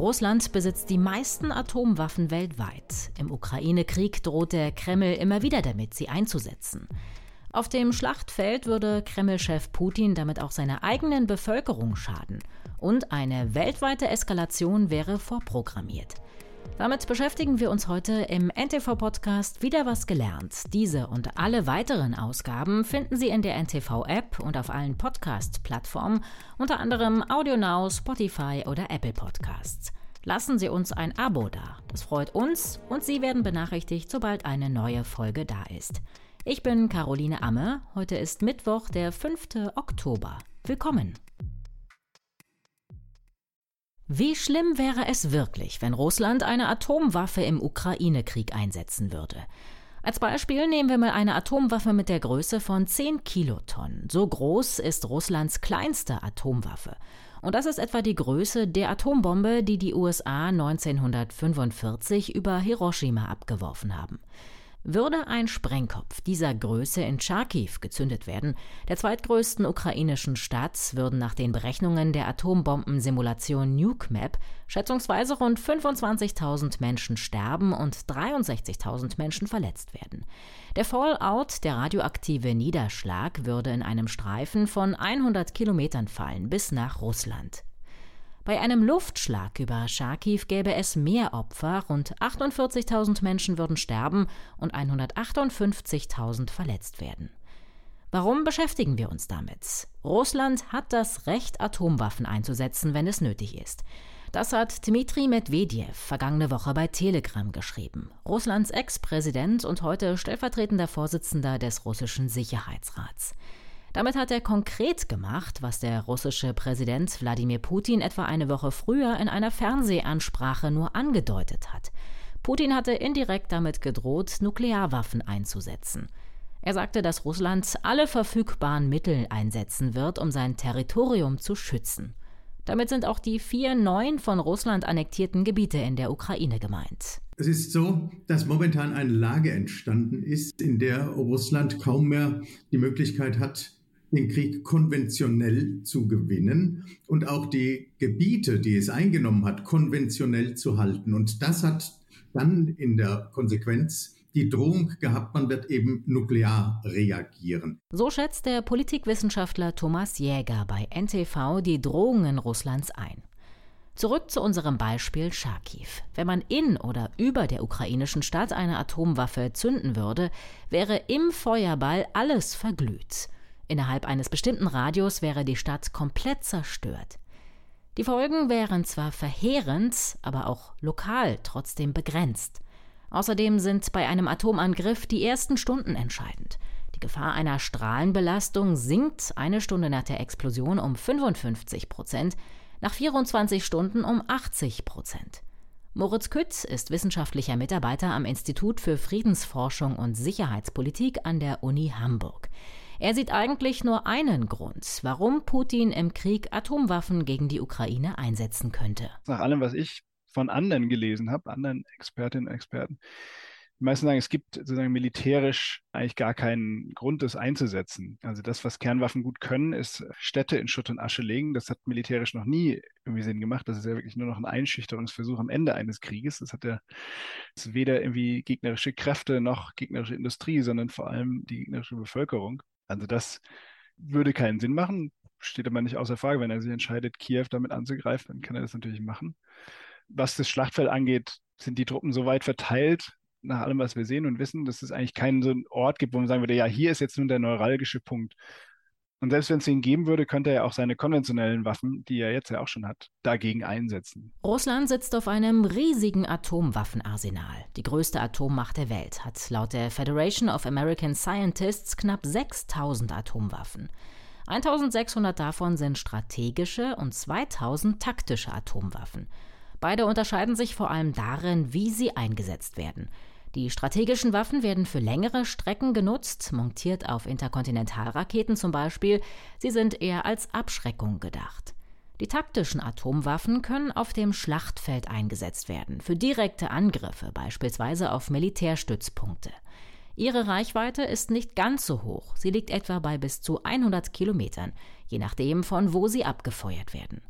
Russland besitzt die meisten Atomwaffen weltweit. Im Ukraine-Krieg droht der Kreml immer wieder damit, sie einzusetzen. Auf dem Schlachtfeld würde Kreml-Chef Putin damit auch seiner eigenen Bevölkerung schaden. Und eine weltweite Eskalation wäre vorprogrammiert. Damit beschäftigen wir uns heute im NTV-Podcast Wieder was gelernt. Diese und alle weiteren Ausgaben finden Sie in der NTV-App und auf allen Podcast-Plattformen, unter anderem AudioNow, Spotify oder Apple Podcasts. Lassen Sie uns ein Abo da. Das freut uns und Sie werden benachrichtigt, sobald eine neue Folge da ist. Ich bin Caroline Amme. Heute ist Mittwoch, der 5. Oktober. Willkommen. Wie schlimm wäre es wirklich, wenn Russland eine Atomwaffe im Ukraine-Krieg einsetzen würde? Als Beispiel nehmen wir mal eine Atomwaffe mit der Größe von 10 Kilotonnen. So groß ist Russlands kleinste Atomwaffe. Und das ist etwa die Größe der Atombombe, die die USA 1945 über Hiroshima abgeworfen haben. Würde ein Sprengkopf dieser Größe in Charkiw gezündet werden, der zweitgrößten ukrainischen Stadt, würden nach den Berechnungen der Atombombensimulation NukeMap schätzungsweise rund 25.000 Menschen sterben und 63.000 Menschen verletzt werden. Der Fallout, der radioaktive Niederschlag, würde in einem Streifen von 100 Kilometern fallen bis nach Russland. Bei einem Luftschlag über Charkiw gäbe es mehr Opfer, rund 48.000 Menschen würden sterben und 158.000 verletzt werden. Warum beschäftigen wir uns damit? Russland hat das Recht, Atomwaffen einzusetzen, wenn es nötig ist. Das hat Dmitri Medvedev vergangene Woche bei Telegram geschrieben. Russlands Ex-Präsident und heute stellvertretender Vorsitzender des russischen Sicherheitsrats. Damit hat er konkret gemacht, was der russische Präsident Wladimir Putin etwa eine Woche früher in einer Fernsehansprache nur angedeutet hat. Putin hatte indirekt damit gedroht, Nuklearwaffen einzusetzen. Er sagte, dass Russland alle verfügbaren Mittel einsetzen wird, um sein Territorium zu schützen. Damit sind auch die vier neuen von Russland annektierten Gebiete in der Ukraine gemeint. Es ist so, dass momentan eine Lage entstanden ist, in der Russland kaum mehr die Möglichkeit hat, den Krieg konventionell zu gewinnen und auch die Gebiete, die es eingenommen hat, konventionell zu halten. Und das hat dann in der Konsequenz die Drohung gehabt, man wird eben nuklear reagieren. So schätzt der Politikwissenschaftler Thomas Jäger bei NTV die Drohungen Russlands ein. Zurück zu unserem Beispiel Charkiw. Wenn man in oder über der ukrainischen Stadt eine Atomwaffe zünden würde, wäre im Feuerball alles verglüht. Innerhalb eines bestimmten Radius wäre die Stadt komplett zerstört. Die Folgen wären zwar verheerend, aber auch lokal trotzdem begrenzt. Außerdem sind bei einem Atomangriff die ersten Stunden entscheidend. Die Gefahr einer Strahlenbelastung sinkt eine Stunde nach der Explosion um 55 Prozent, nach 24 Stunden um 80 Prozent. Moritz Kütz ist wissenschaftlicher Mitarbeiter am Institut für Friedensforschung und Sicherheitspolitik an der Uni Hamburg. Er sieht eigentlich nur einen Grund, warum Putin im Krieg Atomwaffen gegen die Ukraine einsetzen könnte. Nach allem, was ich von anderen gelesen habe, anderen Expertinnen und Experten, die meisten sagen, es gibt sozusagen militärisch eigentlich gar keinen Grund, das einzusetzen. Also das, was Kernwaffen gut können, ist Städte in Schutt und Asche legen. Das hat militärisch noch nie irgendwie Sinn gemacht. Das ist ja wirklich nur noch ein Einschüchterungsversuch am Ende eines Krieges. Das hat ja das weder irgendwie gegnerische Kräfte noch gegnerische Industrie, sondern vor allem die gegnerische Bevölkerung. Also das würde keinen Sinn machen, steht aber nicht außer Frage. Wenn er sich entscheidet, Kiew damit anzugreifen, dann kann er das natürlich machen. Was das Schlachtfeld angeht, sind die Truppen so weit verteilt, nach allem, was wir sehen und wissen, dass es eigentlich keinen so einen Ort gibt, wo man sagen würde, ja, hier ist jetzt nun der neuralgische Punkt. Und selbst wenn es ihn geben würde, könnte er auch seine konventionellen Waffen, die er jetzt ja auch schon hat, dagegen einsetzen. Russland sitzt auf einem riesigen Atomwaffenarsenal. Die größte Atommacht der Welt hat laut der Federation of American Scientists knapp 6000 Atomwaffen. 1600 davon sind strategische und 2000 taktische Atomwaffen. Beide unterscheiden sich vor allem darin, wie sie eingesetzt werden. Die strategischen Waffen werden für längere Strecken genutzt, montiert auf Interkontinentalraketen zum Beispiel. Sie sind eher als Abschreckung gedacht. Die taktischen Atomwaffen können auf dem Schlachtfeld eingesetzt werden, für direkte Angriffe, beispielsweise auf Militärstützpunkte. Ihre Reichweite ist nicht ganz so hoch, sie liegt etwa bei bis zu 100 Kilometern, je nachdem von wo sie abgefeuert werden.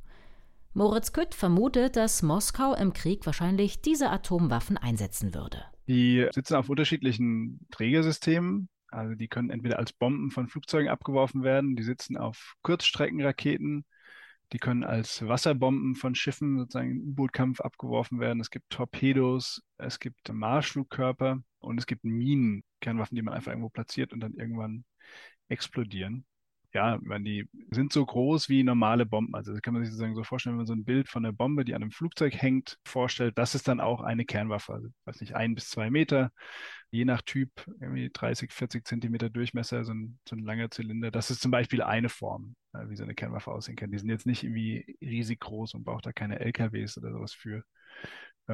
Moritz Kütt vermutet, dass Moskau im Krieg wahrscheinlich diese Atomwaffen einsetzen würde. Die sitzen auf unterschiedlichen Trägersystemen. Also die können entweder als Bomben von Flugzeugen abgeworfen werden, die sitzen auf Kurzstreckenraketen, die können als Wasserbomben von Schiffen sozusagen im U-Boot-Kampf abgeworfen werden. Es gibt Torpedos, es gibt Marschflugkörper und es gibt Minen, Kernwaffen, die man einfach irgendwo platziert und dann irgendwann explodieren ja, meine, die sind so groß wie normale Bomben. Also das kann man sich sozusagen so vorstellen, wenn man so ein Bild von einer Bombe, die an einem Flugzeug hängt, vorstellt, das ist dann auch eine Kernwaffe. Also, weiß nicht, ein bis zwei Meter, je nach Typ, irgendwie 30, 40 Zentimeter Durchmesser, so ein, so ein langer Zylinder. Das ist zum Beispiel eine Form, äh, wie so eine Kernwaffe aussehen kann. Die sind jetzt nicht irgendwie riesig groß und braucht da keine LKWs oder sowas für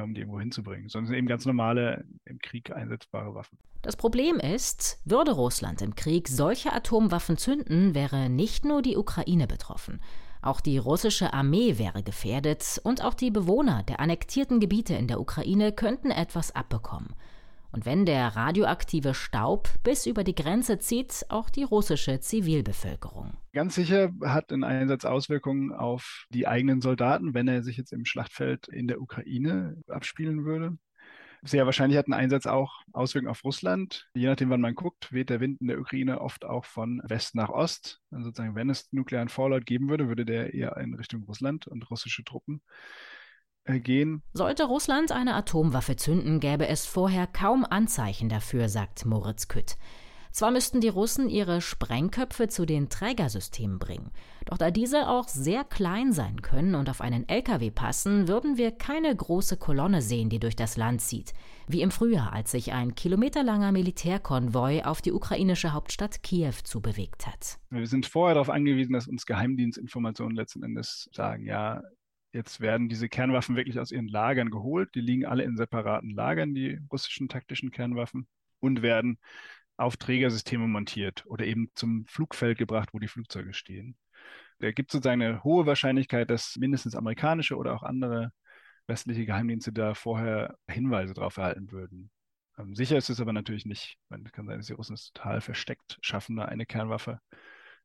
um die irgendwo hinzubringen, sondern eben ganz normale im Krieg einsetzbare Waffen. Das Problem ist, würde Russland im Krieg solche Atomwaffen zünden, wäre nicht nur die Ukraine betroffen. Auch die russische Armee wäre gefährdet und auch die Bewohner der annektierten Gebiete in der Ukraine könnten etwas abbekommen. Und wenn der radioaktive Staub bis über die Grenze zieht, auch die russische Zivilbevölkerung. Ganz sicher hat ein Einsatz Auswirkungen auf die eigenen Soldaten, wenn er sich jetzt im Schlachtfeld in der Ukraine abspielen würde. Sehr wahrscheinlich hat ein Einsatz auch Auswirkungen auf Russland. Je nachdem, wann man guckt, weht der Wind in der Ukraine oft auch von West nach Ost. Also sozusagen, wenn es nuklearen Fallout geben würde, würde der eher in Richtung Russland und russische Truppen gehen. Sollte Russland eine Atomwaffe zünden, gäbe es vorher kaum Anzeichen dafür, sagt Moritz Kütt. Zwar müssten die Russen ihre Sprengköpfe zu den Trägersystemen bringen, doch da diese auch sehr klein sein können und auf einen LKW passen, würden wir keine große Kolonne sehen, die durch das Land zieht, wie im Frühjahr, als sich ein kilometerlanger Militärkonvoi auf die ukrainische Hauptstadt Kiew zubewegt hat. Wir sind vorher darauf angewiesen, dass uns Geheimdienstinformationen letzten Endes sagen, ja, Jetzt werden diese Kernwaffen wirklich aus ihren Lagern geholt. Die liegen alle in separaten Lagern, die russischen taktischen Kernwaffen, und werden auf Trägersysteme montiert oder eben zum Flugfeld gebracht, wo die Flugzeuge stehen. Da gibt es sozusagen eine hohe Wahrscheinlichkeit, dass mindestens amerikanische oder auch andere westliche Geheimdienste da vorher Hinweise darauf erhalten würden. Ähm, sicher ist es aber natürlich nicht. Es kann sein, dass die Russen es total versteckt schaffen, da eine Kernwaffe,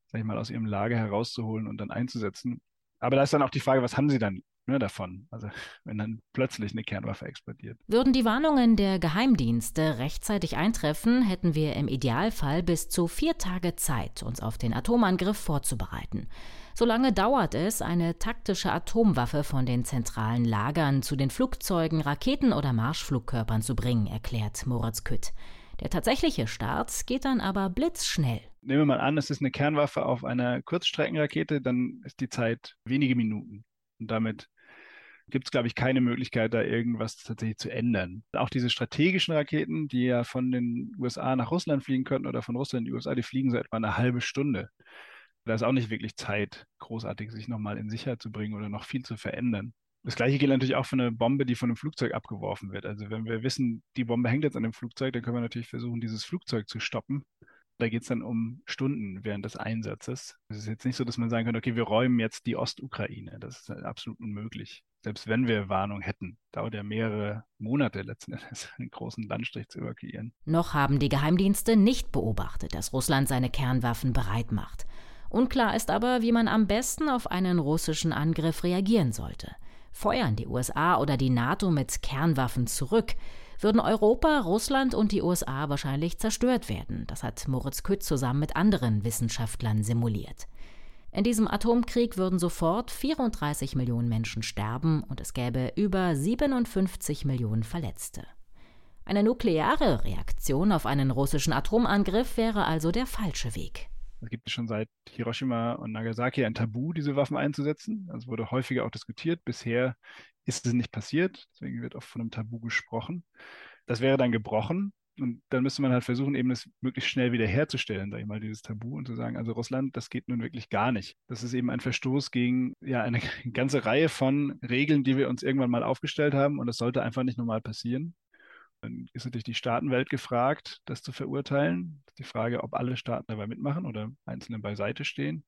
sag ich mal, aus ihrem Lager herauszuholen und dann einzusetzen. Aber da ist dann auch die Frage, was haben sie dann ne, davon? Also wenn dann plötzlich eine Kernwaffe explodiert. Würden die Warnungen der Geheimdienste rechtzeitig eintreffen, hätten wir im Idealfall bis zu vier Tage Zeit, uns auf den Atomangriff vorzubereiten. Solange dauert es, eine taktische Atomwaffe von den zentralen Lagern zu den Flugzeugen, Raketen oder Marschflugkörpern zu bringen, erklärt Moritz Kütt. Der tatsächliche Start geht dann aber blitzschnell. Nehmen wir mal an, es ist eine Kernwaffe auf einer Kurzstreckenrakete, dann ist die Zeit wenige Minuten. Und damit gibt es, glaube ich, keine Möglichkeit, da irgendwas tatsächlich zu ändern. Auch diese strategischen Raketen, die ja von den USA nach Russland fliegen könnten oder von Russland in die USA, die fliegen so etwa eine halbe Stunde. Da ist auch nicht wirklich Zeit, großartig sich nochmal in Sicherheit zu bringen oder noch viel zu verändern. Das gleiche gilt natürlich auch für eine Bombe, die von einem Flugzeug abgeworfen wird. Also wenn wir wissen, die Bombe hängt jetzt an dem Flugzeug, dann können wir natürlich versuchen, dieses Flugzeug zu stoppen. Da geht es dann um Stunden während des Einsatzes. Es ist jetzt nicht so, dass man sagen könnte, okay, wir räumen jetzt die Ostukraine. Das ist absolut unmöglich. Selbst wenn wir Warnung hätten, dauert ja mehrere Monate letzten Endes, einen großen Landstrich zu evakuieren. Noch haben die Geheimdienste nicht beobachtet, dass Russland seine Kernwaffen bereit macht. Unklar ist aber, wie man am besten auf einen russischen Angriff reagieren sollte. Feuern die USA oder die NATO mit Kernwaffen zurück, würden Europa, Russland und die USA wahrscheinlich zerstört werden. Das hat Moritz Kütt zusammen mit anderen Wissenschaftlern simuliert. In diesem Atomkrieg würden sofort 34 Millionen Menschen sterben und es gäbe über 57 Millionen Verletzte. Eine nukleare Reaktion auf einen russischen Atomangriff wäre also der falsche Weg. Es gibt schon seit Hiroshima und Nagasaki ein Tabu, diese Waffen einzusetzen. Es wurde häufiger auch diskutiert. Bisher ist es nicht passiert. Deswegen wird oft von einem Tabu gesprochen. Das wäre dann gebrochen. Und dann müsste man halt versuchen, eben das möglichst schnell wiederherzustellen, sag ich mal, dieses Tabu und zu sagen, also Russland, das geht nun wirklich gar nicht. Das ist eben ein Verstoß gegen ja eine ganze Reihe von Regeln, die wir uns irgendwann mal aufgestellt haben und das sollte einfach nicht normal passieren. Dann ist natürlich die Staatenwelt gefragt, das zu verurteilen. Die Frage, ob alle Staaten dabei mitmachen oder einzelne beiseite stehen.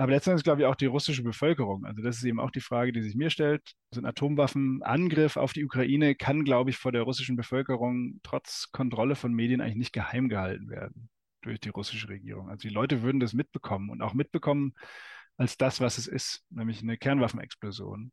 Aber letztendlich glaube ich auch die russische Bevölkerung. Also das ist eben auch die Frage, die sich mir stellt. So ein Atomwaffenangriff auf die Ukraine kann, glaube ich, vor der russischen Bevölkerung trotz Kontrolle von Medien eigentlich nicht geheim gehalten werden durch die russische Regierung. Also die Leute würden das mitbekommen und auch mitbekommen, als das, was es ist, nämlich eine Kernwaffenexplosion.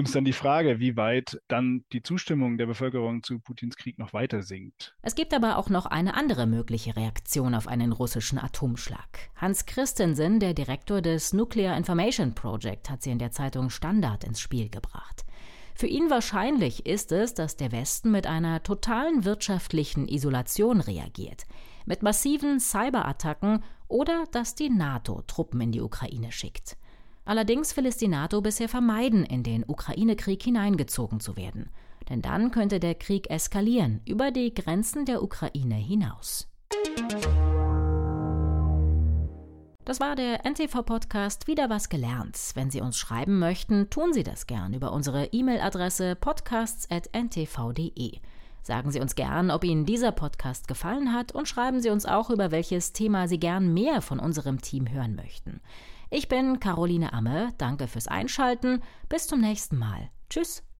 Und ist dann die Frage, wie weit dann die Zustimmung der Bevölkerung zu Putins Krieg noch weiter sinkt. Es gibt aber auch noch eine andere mögliche Reaktion auf einen russischen Atomschlag. Hans Christensen, der Direktor des Nuclear Information Project, hat sie in der Zeitung Standard ins Spiel gebracht. Für ihn wahrscheinlich ist es, dass der Westen mit einer totalen wirtschaftlichen Isolation reagiert, mit massiven Cyberattacken oder dass die NATO Truppen in die Ukraine schickt. Allerdings will es die NATO bisher vermeiden, in den Ukraine-Krieg hineingezogen zu werden. Denn dann könnte der Krieg eskalieren, über die Grenzen der Ukraine hinaus. Das war der NTV-Podcast Wieder was gelernt. Wenn Sie uns schreiben möchten, tun Sie das gern über unsere E-Mail-Adresse podcasts.ntv.de. Sagen Sie uns gern, ob Ihnen dieser Podcast gefallen hat und schreiben Sie uns auch, über welches Thema Sie gern mehr von unserem Team hören möchten. Ich bin Caroline Amme, danke fürs Einschalten, bis zum nächsten Mal. Tschüss.